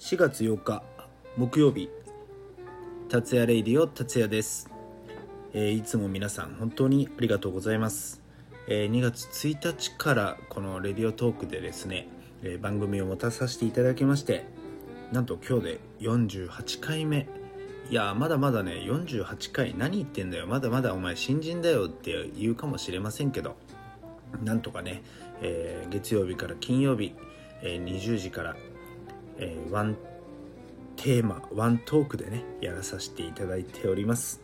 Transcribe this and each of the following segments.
4月8日木曜日達也レイディオ達也です、えーいつも皆さん本当にありがとうございます、えー2月1日からこのレディオトークでですね、えー番組を持たさせていただきましてなんと今日で48回目。いやまだまだね48回何言ってんだよ。まだまだお前新人だよって言うかもしれませんけどなんとかね、え月曜日から金曜日、え20時から、えーワンテーマワントークでねやらさせていただいております。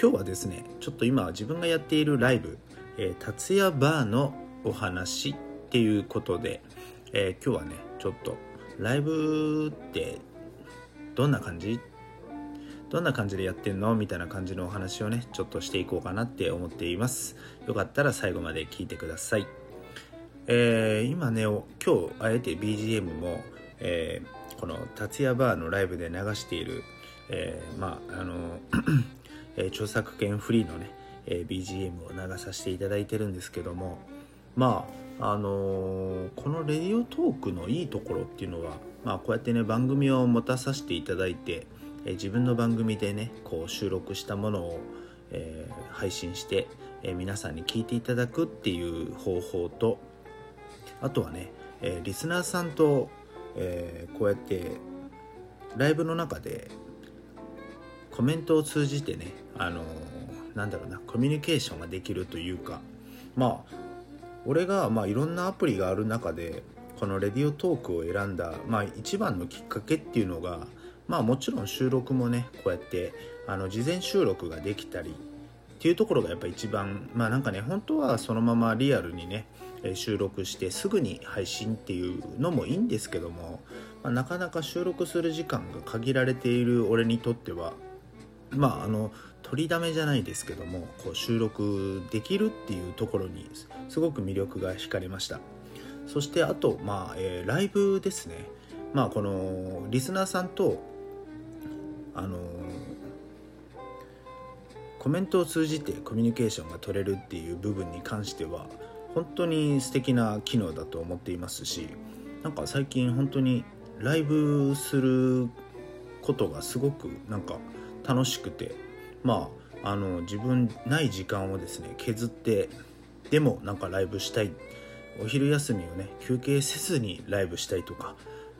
今日はですねちょっと今自分がやっているライブ「えー達也バーのお話」っていうことで、えー今日はねちょっとライブってどんな感じ？どんな感じでやってんの？みたいな感じのお話をねちょっとしていこうかなって思っています。よかったら最後まで聞いてください。えー今ね今日あえて BGM も、えーこの達也バーのライブで流している、えーまああの、えー著作権フリーのね、えー BGM を流させていただいてるんですけどもまああのーこのレディオトークのいいところっていうのは、まあ、こうやってね番組を持たさせていただいて、えー自分の番組でねこう収録したものを、えー配信して、えー皆さんに聞いていただくっていう方法とあとはね、えーリスナーさんと、えーこうやってライブの中でコメントを通じてねあのーなんだろうなコミュニケーションができるというかまあ俺が、まあ、いろんなアプリがある中でこのレディオトークを選んだ、まあ、一番のきっかけっていうのがまあもちろん収録もねこうやってあの事前収録ができたりっていうところがやっぱ一番まあなんかね本当はそのままリアルにね収録してすぐに配信っていうのもいいんですけども、まあなかなか収録する時間が限られている俺にとってはまああの取りだめじゃないですけどもこう収録できるっていうところにすごく魅力が惹かれました。そしてあと、まあえーライブですね。まあこのリスナーさんとあのコメントを通じてコミュニケーションが取れるっていう部分に関しては本当に素敵な機能だと思っていますしなんか最近本当にライブすることがすごくなんか楽しくてまああの自分ない時間をですね削ってでもなんかライブしたい。お昼休みをね休憩せずにライブしたいとか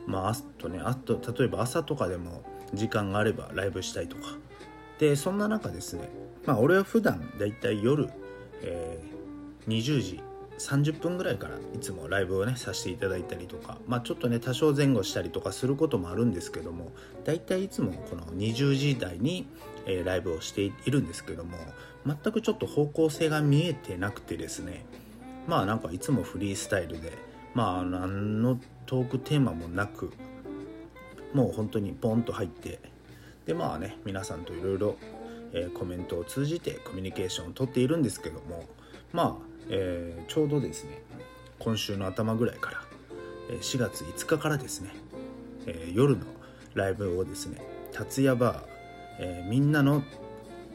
まああとねあと例えば朝とかでも時間があればライブしたいとか。でそんな中ですねまあ俺は普段だいたい夜、えー20時30分ぐらいからいつもライブをねさせていただいたりとかまあちょっとね多少前後したりとかすることもあるんですけどもだいたいいつもこの20時台に、えーライブをしているんですけども全くちょっと方向性が見えてなくてですねまあなんかいつもフリースタイルでまあ何のトークテーマもなくもう本当にポンと入ってでまあね皆さんといろいろえーコメントを通じてコミュニケーションをとっているんですけどもまあ、えーちょうどですね今週の頭ぐらいから、4月5日からですね、えー夜のライブをですね達也バー、えーみんなの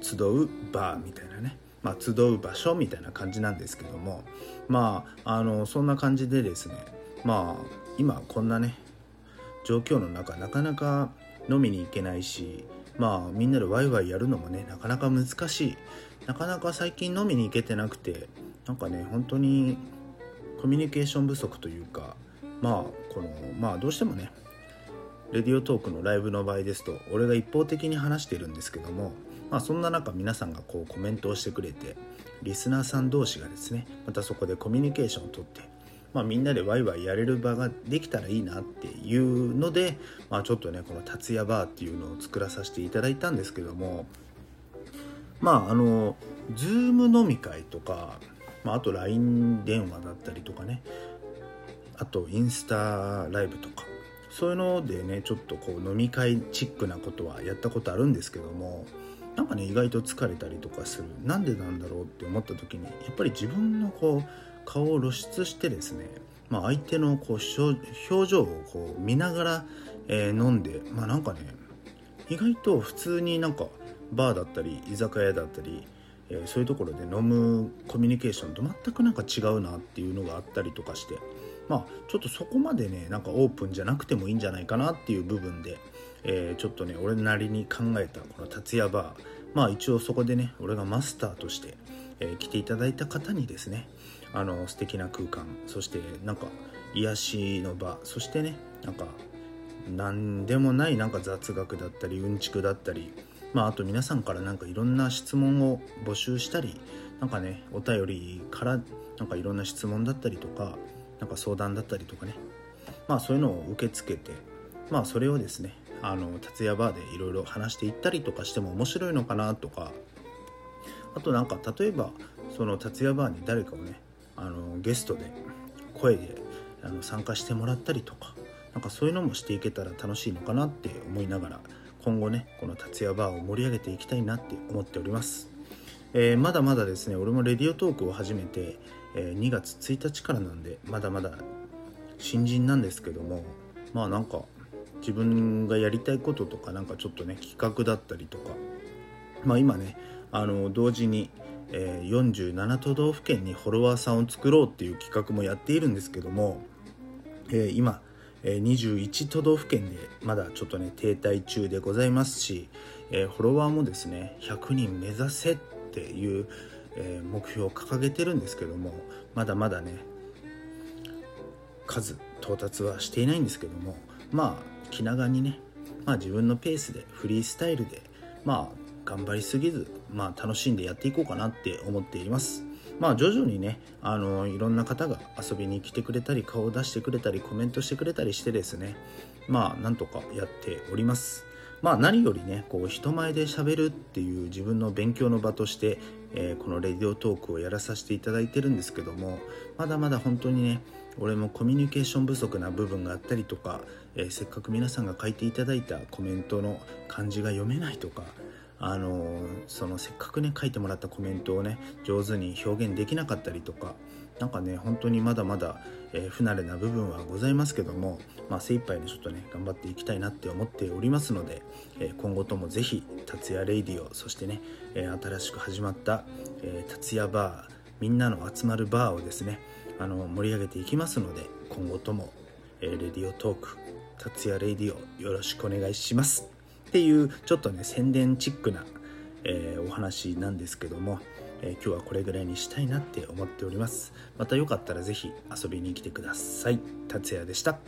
集うバーみたいなね、まあ、集う場所みたいな感じなんですけどもまああのそんな感じでですねまあ今こんなね状況の中なかなか飲みに行けないしまあみんなでワイワイやるのもねなかなか難しい。なかなか最近飲みに行けてなくてなんかね本当にコミュニケーション不足というかまあこのまあどうしてもねレディオトークのライブの場合ですと俺が一方的に話してるんですけどもまあそんな中皆さんがこうコメントをしてくれてリスナーさん同士がですねまたそこでコミュニケーションをとってまあ、みんなでワイワイやれる場ができたらいいなっていうので、まあ、ちょっとねこの達也バーっていうのを作らさせていただいたんですけどもまああの Zoom 飲み会とか、まあ、あと LINE 電話だったりとかねあとインスタライブとかそういうのでねちょっとこう飲み会チックなことはやったことあるんですけどもなんかね意外と疲れたりとかする。なんでなんだろうって思った時にやっぱり自分のこう顔を露出してですね、まあ、相手のこう表情をこう見ながら、えー飲んでまあなんかね意外と普通になんかバーだったり居酒屋だったり、えーそういうところで飲むコミュニケーションと全くなんか違うなっていうのがあったりとかしてまあちょっとそこまでねなんかオープンじゃなくてもいいんじゃないかなっていう部分で、えー、ちょっとね俺なりに考えたこの達也バー。まあ一応そこでね俺がマスターとして、えー、来ていただいた方にですねあの素敵な空間そしてなんか癒しの場そしてねなんか何でもないなんか雑学だったりうんちくだったりまああと皆さんからなんかいろんな質問を募集したりなんかねお便りからなんかいろんな質問だったりとかなんか相談だったりとかね。まあそういうのを受け付けてまあそれをですねあの達也バーでいろいろ話していったりとかしても面白いのかなとか。あとなんか例えばその達也バーに誰かをねあのゲストで声であの参加してもらったりとかなんかそういうのもしていけたら楽しいのかなって思いながら今後ねこの達也バーを盛り上げていきたいなって思っております、えー、まだまだですね俺もレディオトークを始めて、えー、2月1日からなんでまだまだ新人なんですけどもまあなんか自分がやりたいこととかなんかちょっとね企画だったりとか。まあ今ねあの同時に、えー、47都道府県にフォロワーさんを作ろうっていう企画もやっているんですけども、えー、今、え、21都道府県でまだちょっとね停滞中でございますし、えー、フォロワーもですね100人目指せっていう、えー、目標を掲げてるんですけどもまだまだね数到達はしていないんですけどもまあ気長にね、まあ、自分のペースでフリースタイルでまあ頑張りすぎず、まあ、楽しんでやっていこうかなって思っています。まあ徐々にねあのいろんな方が遊びに来てくれたり顔を出してくれたりコメントしてくれたりしてですねまあなんとかやっております。まあ何よりねこう人前でしゃべるっていう自分の勉強の場として、えー、このレディオトークをやらさせていただいてるんですけどもまだまだ本当にね俺もコミュニケーション不足な部分があったりとか、えー、せっかく皆さんが書いていただいたコメントの漢字が読めないとかあのそのせっかくね書いてもらったコメントをね上手に表現できなかったりとかなんかね本当にまだまだ、えー、不慣れな部分はございますけども、まあ、精一杯ねちょっとね頑張っていきたいなって思っておりますので、えー、今後ともぜひ達也レイディオそしてね、え、新しく始まった、え達也バーみんなの集まるバーをですねあの盛り上げていきますので今後とも、えー、レディオトーク達也レディオよろしくお願いします。っていうちょっとね宣伝チックな、えー、お話なんですけども、えー、今日はこれぐらいにしたいなって思っております。またよかったら是非遊びに来てください。達也でした。